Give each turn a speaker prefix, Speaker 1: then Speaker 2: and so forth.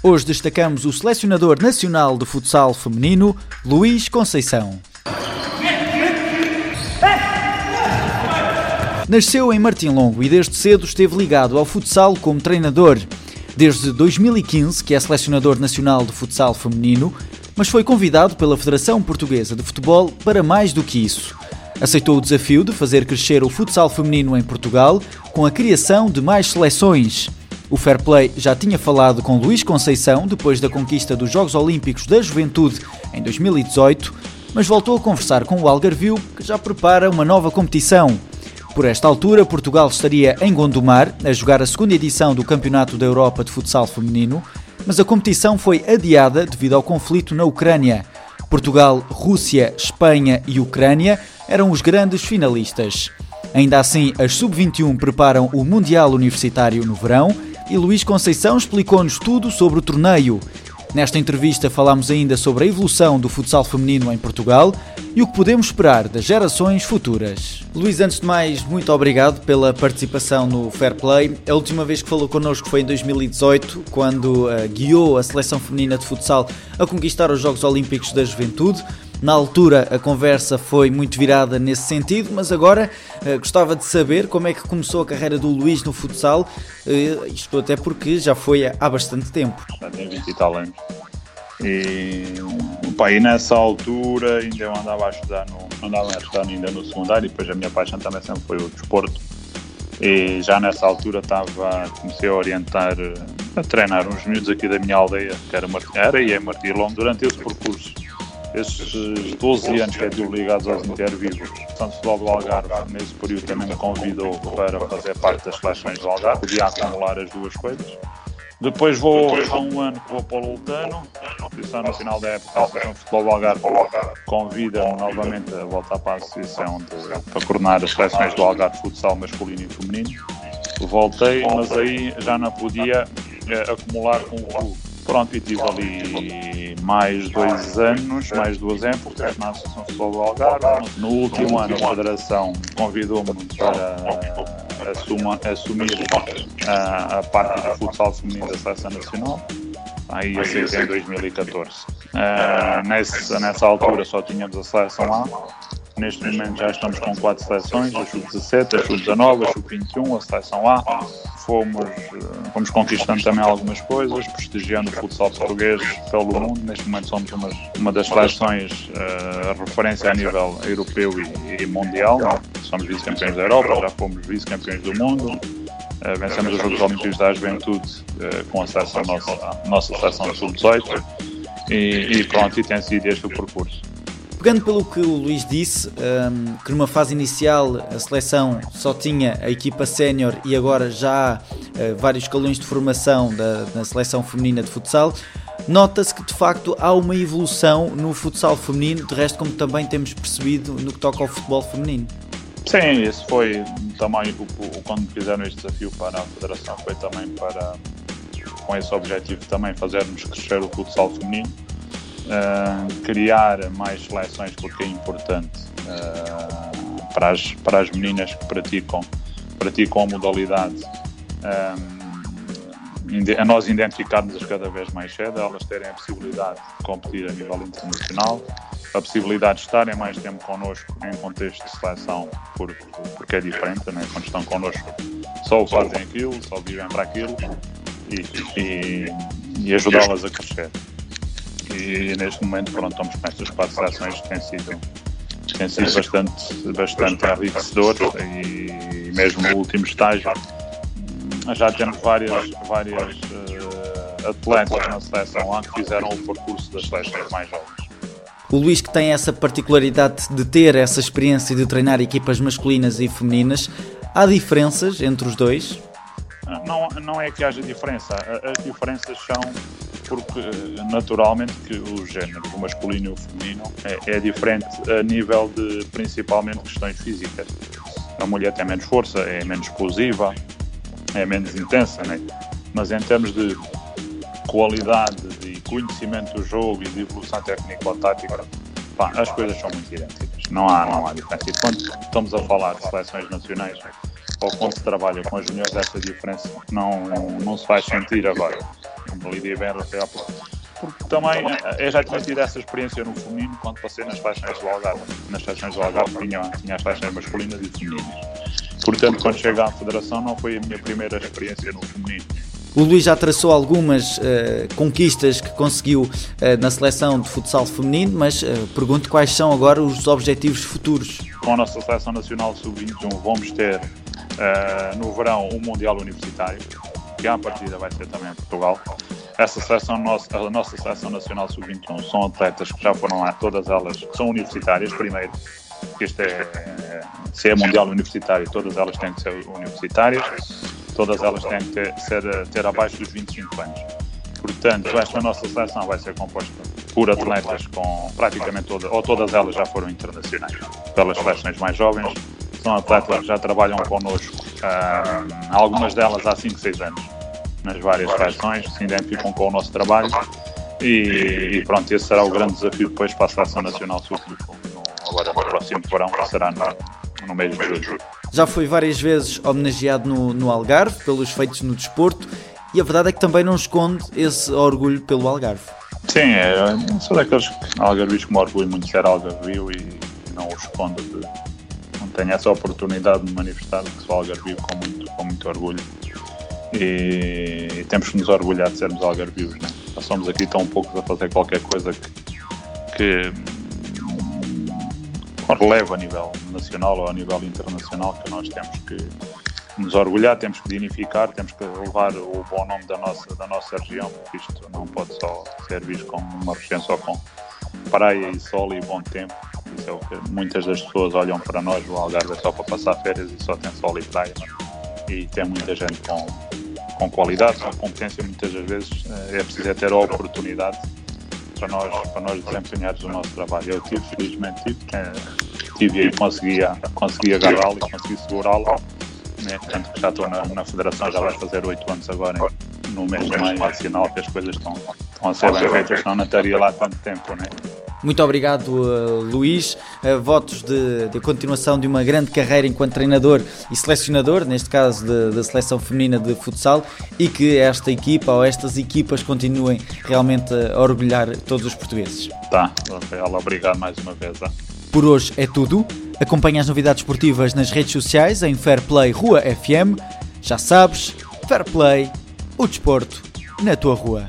Speaker 1: Hoje destacamos o selecionador nacional de futsal feminino, Luís Conceição. Nasceu em Martim Longo e desde cedo esteve ligado ao futsal como treinador. Desde 2015 que é selecionador nacional de futsal feminino, mas foi convidado pela Federação Portuguesa de Futebol para mais do que isso. Aceitou o desafio de fazer crescer o futsal feminino em Portugal com a criação de mais seleções. O Fair Play já tinha falado com Luís Conceição depois da conquista dos Jogos Olímpicos da Juventude em 2018, mas voltou a conversar com o Algarvio, que já prepara uma nova competição. Por esta altura, Portugal estaria em Gondomar a jogar a segunda edição do Campeonato da Europa de Futsal Feminino, mas a competição foi adiada devido ao conflito na Ucrânia. Portugal, Rússia, Espanha e Ucrânia eram os grandes finalistas. Ainda assim, as Sub-21 preparam o Mundial Universitário no verão e Luís Conceição explicou-nos tudo sobre o torneio. Nesta entrevista falámos ainda sobre a evolução do futsal feminino em Portugal e o que podemos esperar das gerações futuras. Luís, antes de mais, muito obrigado pela participação no Fair Play. A última vez que falou connosco foi em 2018, quando uh, guiou a seleção feminina de futsal a conquistar os Jogos Olímpicos da Juventude. Na altura a conversa foi muito virada nesse sentido, mas agora uh, gostava de saber como é que começou a carreira do Luís no futsal, uh, isto até porque já foi há bastante tempo.
Speaker 2: Já tem 20 e tal anos. E, e nessa altura ainda eu andava a estudar, no, andava a estudar ainda no secundário e depois a minha paixão também sempre foi o desporto. E já nessa altura estava, comecei a orientar, a treinar uns miúdos aqui da minha aldeia, que era, era e é Martilão, durante esse percurso esses 12 anos que é estive ligados aos intervivos, tanto futebol do Algarve, nesse período também me convidou para fazer parte das seleções do Algarve, podia acumular as duas coisas. Depois vou há um ano que vou para o Lutano, associação no final da época, a Associação de Futebol do Algarve convida-me novamente a voltar para a associação de, para coordenar as seleções do Algarve futsal masculino e feminino. Voltei, mas aí já não podia é, acumular com o clube Pronto, e tive ali mais dois anos, mais duas épocas na Associação Futebol do Algarve. No último ano, a Federação convidou-me para assuma, assumir a, a parte do futsal feminino da Seleção Nacional. Aí aceitei em 2014. Uh, nessa, nessa altura só tínhamos a Seleção A. Neste momento já estamos com quatro seleções, a Sub-17, a Sub-19, a Sub-21, a Seleção A fomos, eh, fomos conquistando também algumas coisas, prestigiando o futsal português pelo mundo. Neste momento somos uma, uma das seleções uh, referência a nível europeu e, e mundial. Somos vice-campeões da Europa, já fomos vice-campeões do mundo. Uh, vencemos os Jogos Olímpicos da Juventude uh, com acesso à nossa, à nossa seleção de sub-18 e, e pronto, e tem sido este o percurso.
Speaker 1: Pegando pelo que o Luís disse, um, que numa fase inicial a seleção só tinha a equipa sénior e agora já há uh, vários escalões de formação da, da seleção feminina de futsal, nota-se que de facto há uma evolução no futsal feminino, de resto, como também temos percebido no que toca ao futebol feminino.
Speaker 2: Sim, isso foi também o, quando fizeram este desafio para a Federação, foi também para, com esse objetivo também, fazermos crescer o futsal feminino uh, criar mais seleções porque é importante uh, para, as, para as meninas que praticam, praticam a modalidade. Um, a nós identificarmos-as cada vez mais cedo, elas terem a possibilidade de competir a nível internacional, a possibilidade de estarem mais tempo connosco em contexto de seleção, porque, porque é diferente, né? quando estão connosco só fazem aquilo, só vivem para aquilo e, e, e ajudá-las a crescer e neste momento pronto, estamos com estas quatro seleções que têm sido, têm sido bastante, bastante enriquecedor e mesmo no último estágio já temos várias, várias uh, atletas na seleção lá que fizeram o percurso das seleções mais jovens.
Speaker 1: O Luís que tem essa particularidade de ter essa experiência de treinar equipas masculinas e femininas, há diferenças entre os dois?
Speaker 2: Não, não é que haja diferença, as diferenças são porque naturalmente que o género, o masculino e o feminino, é, é diferente a nível de principalmente questões físicas. A mulher tem menos força, é menos explosiva, é menos intensa, né? mas em termos de qualidade, de conhecimento do jogo e de evolução técnica ou tática, pá, as coisas são muito idênticas. Não há, não há diferença. E quando estamos a falar de seleções nacionais ou quando se trabalha com as juniores, essa diferença não, não se faz sentir agora. Lídia bem pouco. Porque também eu já tinha tido essa experiência no feminino quando passei nas faixas do Algarve. Nas faixas do Algarve tinha, tinha as faixas masculinas e femininas. Portanto, quando chega à Federação, não foi a minha primeira experiência no feminino.
Speaker 1: O Luís já traçou algumas uh, conquistas que conseguiu uh, na seleção de futsal feminino, mas uh, pergunto quais são agora os objetivos futuros.
Speaker 2: Com a nossa seleção nacional sub-21 vamos ter no verão um Mundial Universitário, que à partida vai ser também em Portugal. Essa seleção, a nossa seleção nacional sub-21 são atletas que já foram lá, todas elas são universitárias primeiro, que este é, se é Mundial Universitário, todas elas têm que ser universitárias todas elas têm que ter, ser, ter abaixo dos 25 anos. Portanto, esta nossa seleção vai ser composta por atletas com praticamente todas, ou todas elas já foram internacionais, pelas seleções mais jovens. São atletas que já trabalham connosco, ah, algumas delas há 5, 6 anos, nas várias seleções, se identificam com o nosso trabalho. E, e, pronto, esse será o grande desafio depois para a Seleção Nacional sul agora no próximo verão, que será no, no mês de julho.
Speaker 1: Já foi várias vezes homenageado no, no Algarve pelos feitos no desporto e a verdade é que também não esconde esse orgulho pelo Algarve.
Speaker 2: Sim, é, sou daqueles algarvios que me orgulho muito de ser algarvio e não o escondo. De, tenho essa oportunidade de manifestar que sou algarvio com muito, com muito orgulho. E, e, temos que nos orgulhar de sermos algarvios. Né? Nós somos aqui tão poucos a fazer qualquer coisa que, que relevo a nível nacional ou a nível internacional que nós temos que nos orgulhar, temos que dignificar, temos que levar o bom nome da nossa, da nossa região, porque isto não pode só ser visto como uma região só com praia e sol e bom tempo. É muitas das pessoas olham para nós, o Algarve é só para passar férias e só tem sol e praia. E tem muita gente com, com qualidade, com competência, muitas das vezes eh, é preciso é ter a oportunidade para nós, para nós desempenharmos o nosso trabalho. Eu tive, felizmente, tive, tive e conseguia, consegui agarrá-lo e consegui segurá-lo. Né? Tanto que já estou na, na federação, já vai fazer oito anos agora, no mês de maio, é sinal que as coisas estão, estão a ser bem feitas, senão não estaria lá tanto tempo. Né?
Speaker 1: Muito obrigado, uh, Luís. Uh, votos de, de, continuação de uma grande carreira enquanto treinador e selecionador, neste caso da seleção feminina de futsal, e que esta equipa ou estas equipas continuem realmente a orgulhar todos os portugueses.
Speaker 2: Tá, Rafael, obrigado mais uma vez. Tá?
Speaker 1: Por hoje é tudo. Acompanhe as novidades esportivas nas redes sociais em Fairplay Rua FM. Já sabes, Fairplay, o desporto na tua rua.